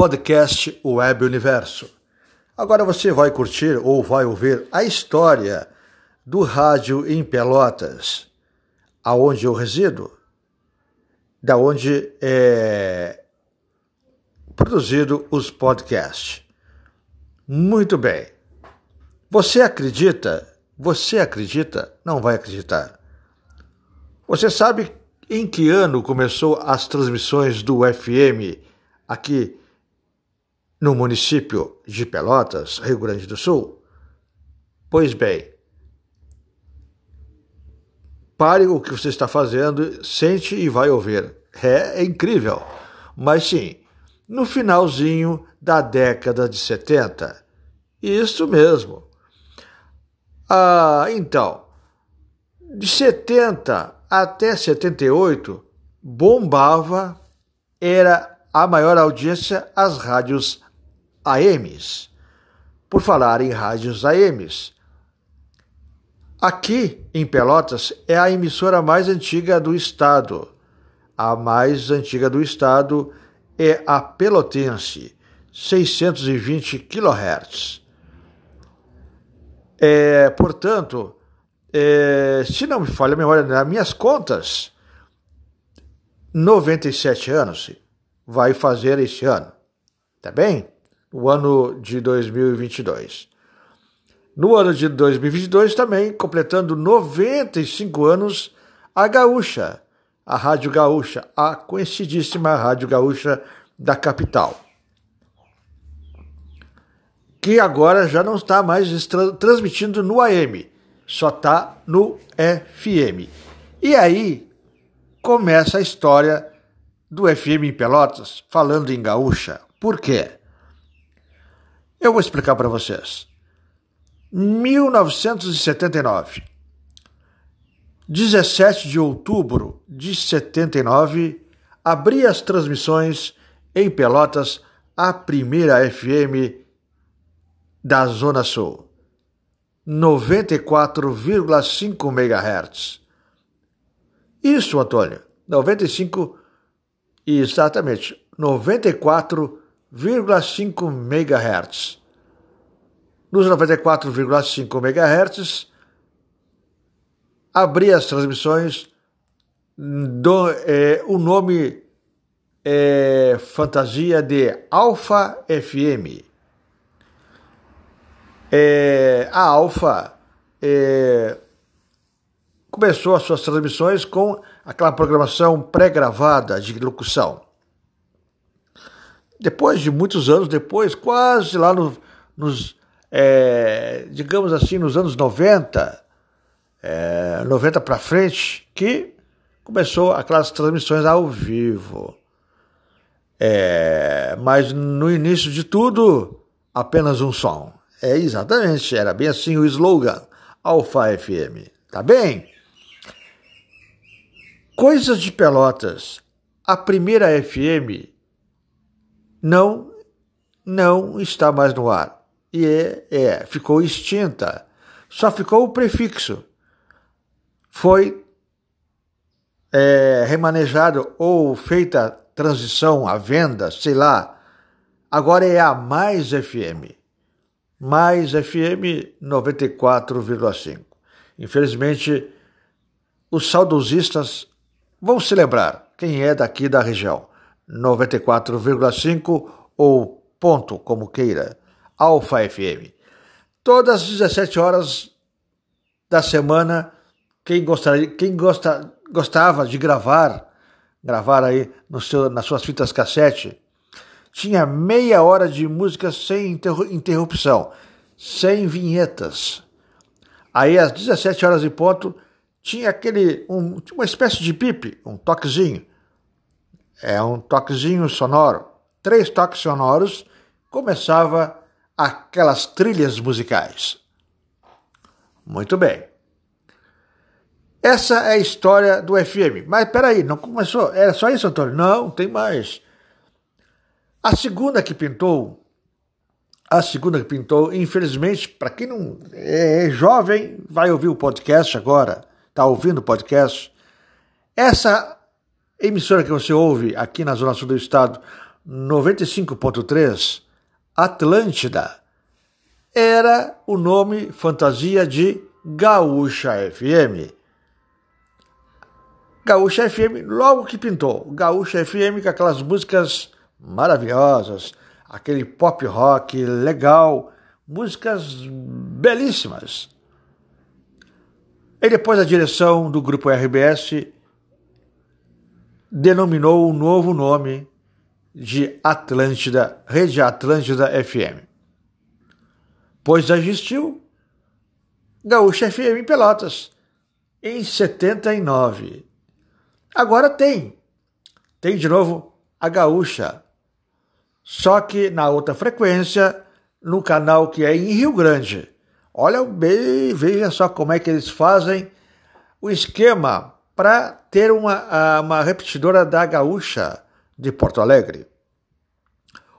podcast Web Universo. Agora você vai curtir ou vai ouvir a história do rádio em Pelotas, aonde eu resido, da onde é produzido os podcasts. Muito bem. Você acredita? Você acredita? Não vai acreditar. Você sabe em que ano começou as transmissões do FM aqui no município de Pelotas, Rio Grande do Sul? Pois bem, pare o que você está fazendo, sente e vai ouvir. É, é incrível. Mas sim, no finalzinho da década de 70. Isso mesmo. Ah, então, de 70 até 78, bombava, era a maior audiência as rádios AMs. Por falar em rádios AMs, aqui em Pelotas é a emissora mais antiga do estado. A mais antiga do estado é a Pelotense, 620 kHz. É, portanto, é, se não me falha a memória, nas minhas contas, 97 anos vai fazer este ano, tá bem? O ano de 2022. No ano de 2022 também, completando 95 anos, a Gaúcha, a Rádio Gaúcha, a conhecidíssima Rádio Gaúcha da capital. Que agora já não está mais transmitindo no AM, só está no FM. E aí começa a história do FM em Pelotas falando em gaúcha. Por quê? Eu vou explicar para vocês. 1979. 17 de outubro de 79, abri as transmissões em Pelotas a primeira FM da Zona Sul. 94,5 MHz. Isso, Antônio. 95 exatamente 94,5 MHz. Nos 94,5 MHz abri as transmissões do é, o nome é fantasia de Alfa FM. É, a Alfa começou as suas transmissões com aquela programação pré-gravada de locução. Depois de muitos anos depois, quase lá no, nos, é, digamos assim, nos anos 90, é, 90 para frente, que começou aquelas transmissões ao vivo. É, mas no início de tudo, apenas um som. É exatamente, era bem assim o slogan Alfa FM. Tá bem? Coisas de Pelotas. A primeira FM não não está mais no ar. E é, é ficou extinta. Só ficou o prefixo. Foi é, remanejado ou feita transição à venda, sei lá. Agora é a Mais FM. Mais FM 94,5. Infelizmente, os saudosistas vão se lembrar quem é daqui da região. 94,5 ou ponto, como queira. Alfa FM. Todas as 17 horas da semana, quem, gostaria, quem gosta, gostava de gravar gravar aí no seu, nas suas fitas cassete, tinha meia hora de música sem interrupção, sem vinhetas. Aí às 17 horas e ponto tinha aquele um, uma espécie de pipe, um toquezinho. É um toquezinho sonoro. Três toques sonoros começava aquelas trilhas musicais. Muito bem. Essa é a história do FM. Mas peraí, não começou? Era só isso, Antônio? Não, tem mais. A segunda que pintou, a segunda que pintou, infelizmente, para quem não é jovem, vai ouvir o podcast agora, está ouvindo o podcast. Essa emissora que você ouve aqui na Zona Sul do Estado, 95.3, Atlântida, era o nome fantasia de Gaúcha FM. Gaúcha FM, logo que pintou, Gaúcha FM com aquelas músicas maravilhosas, aquele pop rock legal, músicas belíssimas. E depois a direção do grupo RBS denominou o novo nome de Atlântida, Rede Atlântida FM. Pois existiu Gaúcha FM Pelotas em 79. Agora tem. Tem de novo a Gaúcha. Só que na outra frequência, no canal que é em Rio Grande. Olha bem, veja só como é que eles fazem o esquema para ter uma, uma repetidora da Gaúcha de Porto Alegre.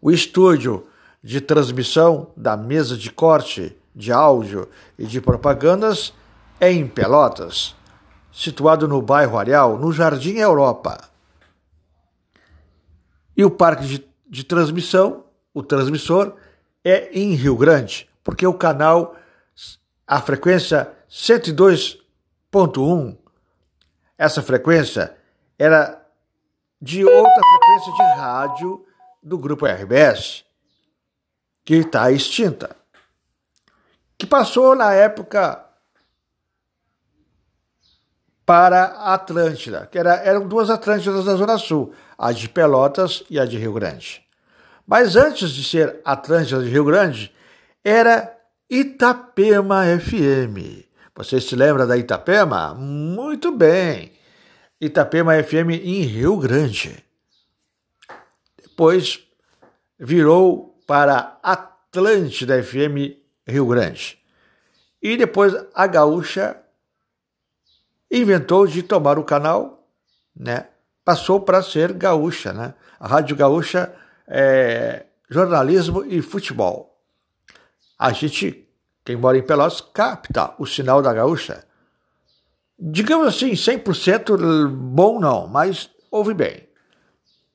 O estúdio de transmissão da mesa de corte de áudio e de propagandas é em Pelotas, situado no bairro Areal, no Jardim Europa. E o parque de, de transmissão, o transmissor, é em Rio Grande, porque o canal a frequência 102.1, essa frequência era de outra frequência de rádio do grupo RBS, que está extinta, que passou na época para a Atlântida, que era, eram duas Atlântidas da Zona Sul, a de Pelotas e a de Rio Grande. Mas antes de ser Atlântida de Rio Grande, era Itapema FM. Você se lembra da Itapema? Muito bem. Itapema FM em Rio Grande. Depois virou para Atlântida FM Rio Grande. E depois a Gaúcha inventou de tomar o canal, né? Passou para ser Gaúcha, né? A Rádio Gaúcha é jornalismo e futebol a gente, quem mora em Pelotas, capta o sinal da gaúcha. Digamos assim, 100% bom não, mas ouve bem.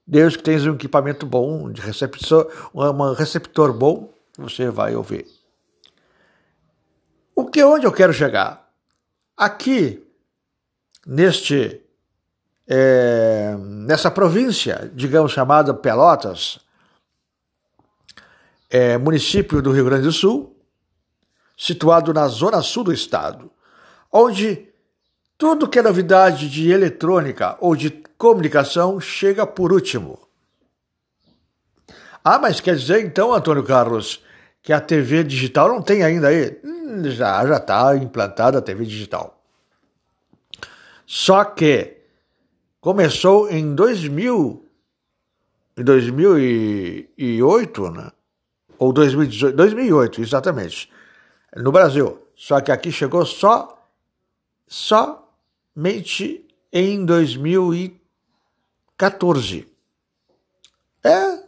Desde que tenha um equipamento bom, de receptor, um receptor bom, você vai ouvir. O que onde eu quero chegar? Aqui, neste é, nessa província, digamos chamada Pelotas, é município do Rio Grande do Sul, situado na zona sul do estado, onde tudo que é novidade de eletrônica ou de comunicação chega por último. Ah, mas quer dizer então, Antônio Carlos, que a TV digital não tem ainda aí? Hum, já já está implantada a TV digital. Só que começou em 2000, em 2008, né? ou 2018, 2008, exatamente, no Brasil. Só que aqui chegou só somente em 2014. É,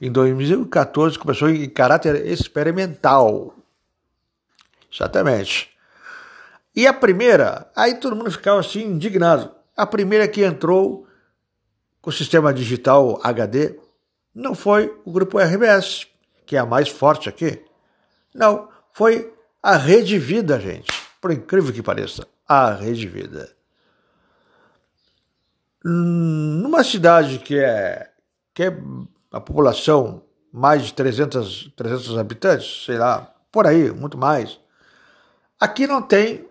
em 2014 começou em caráter experimental. Exatamente. E a primeira, aí todo mundo ficava assim indignado. A primeira que entrou com o sistema digital HD não foi o grupo RBS que é a mais forte aqui. Não, foi a Rede Vida, gente. Por incrível que pareça, a Rede Vida. Numa cidade que é, que é a população mais de 300, 300 habitantes, sei lá, por aí, muito mais. Aqui não tem,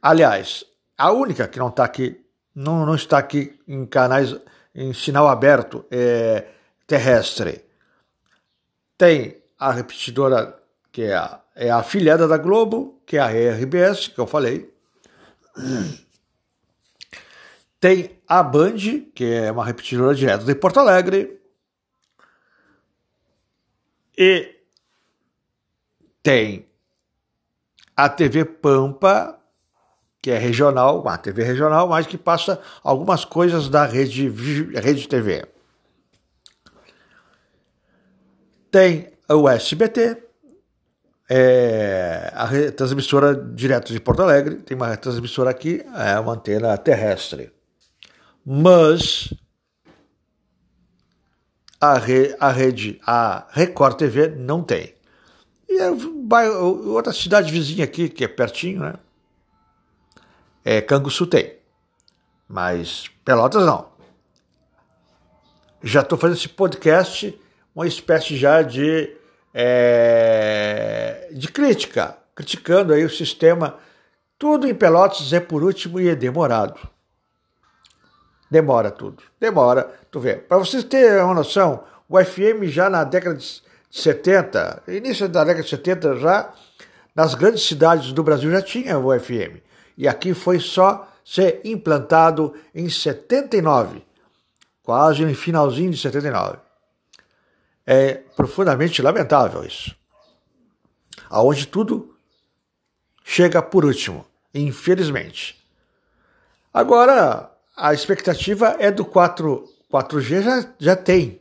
aliás, a única que não está aqui, não, não está aqui em canais, em sinal aberto, é terrestre. Tem a repetidora, que é a, é a afiliada da Globo, que é a RBS, que eu falei. Tem a Band, que é uma repetidora direta de Porto Alegre. E tem a TV Pampa, que é regional, uma TV regional, mas que passa algumas coisas da rede, rede TV. Tem o SBT, é, a transmissora direto de Porto Alegre, tem uma transmissora aqui, é uma antena terrestre. Mas a, re, a rede, a Record TV não tem. E é, outra cidade vizinha aqui, que é pertinho, né? É Canguçu tem. Mas Pelotas não. Já estou fazendo esse podcast, uma espécie já de, é, de crítica, criticando aí o sistema. Tudo em Pelotas é por último e é demorado. Demora tudo. Demora. Tu vê. Para vocês terem uma noção, o FM já na década de 70, início da década de 70, já nas grandes cidades do Brasil já tinha o FM. E aqui foi só ser implantado em 79, quase no finalzinho de 79. É profundamente lamentável isso. Aonde tudo chega por último, infelizmente. Agora, a expectativa é do 4, 4G, já, já tem.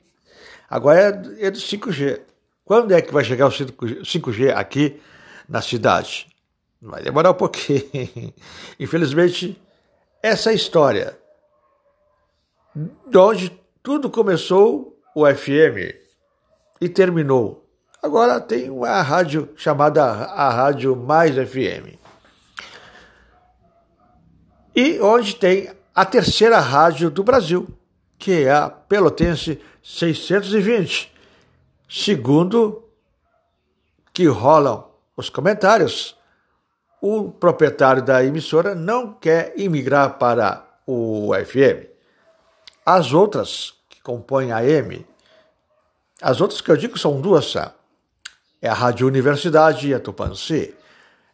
Agora é, é do 5G. Quando é que vai chegar o 5G aqui na cidade? Vai demorar um pouquinho. Infelizmente, essa é história. De onde tudo começou, o FM, e terminou. Agora tem uma rádio chamada a Rádio Mais FM. E onde tem a terceira rádio do Brasil, que é a Pelotense 620. Segundo que rolam os comentários, o proprietário da emissora não quer imigrar para o FM. As outras que compõem a M, as outras que eu digo são duas, é a Rádio Universidade e a Tupanci.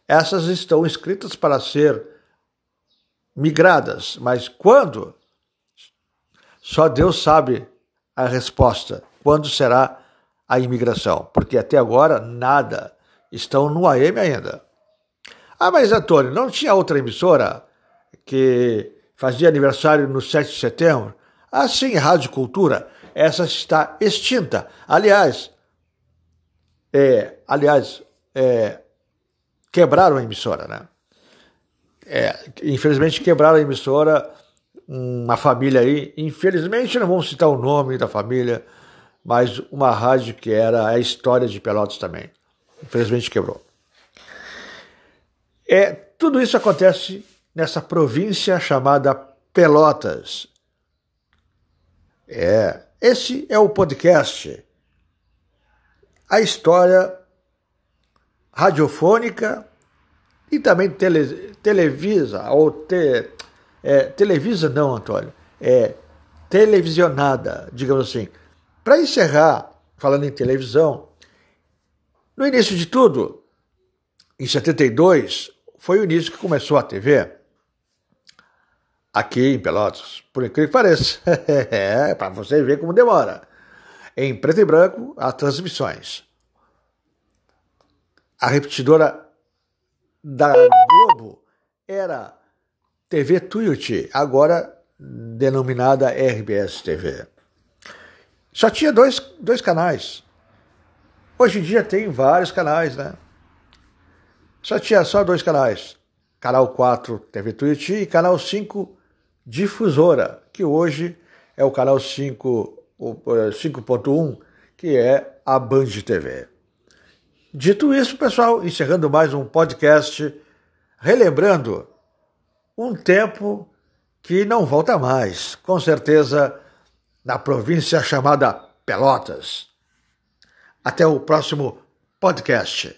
Essas estão escritas para ser migradas, mas quando? Só Deus sabe a resposta. Quando será a imigração? Porque até agora nada. Estão no AM ainda. Ah, mas Antônio, não tinha outra emissora que fazia aniversário no 7 de setembro? Ah, sim, Rádio Cultura. Essa está extinta. Aliás, é, aliás, é, quebraram a emissora, né? É, infelizmente quebraram a emissora, uma família aí, infelizmente não vamos citar o nome da família, mas uma rádio que era a história de Pelotas também. Infelizmente quebrou. É, tudo isso acontece nessa província chamada Pelotas. É, esse é o podcast. A história radiofônica e também tele, televisa, ou te, é, televisa não, Antônio, é televisionada, digamos assim. Para encerrar, falando em televisão, no início de tudo, em 72, foi o início que começou a TV. Aqui em Pelotas, por incrível que pareça. é, para você ver como demora. Em preto e branco, as transmissões. A repetidora da Globo era TV Tuiuti, agora denominada RBS TV. Só tinha dois, dois canais. Hoje em dia tem vários canais, né? Só tinha só dois canais. Canal 4 TV Tuiuti e canal 5 Difusora, que hoje é o canal 5, 5.1, eh, que é a Band TV. Dito isso, pessoal, encerrando mais um podcast, relembrando um tempo que não volta mais, com certeza, na província chamada Pelotas. Até o próximo podcast.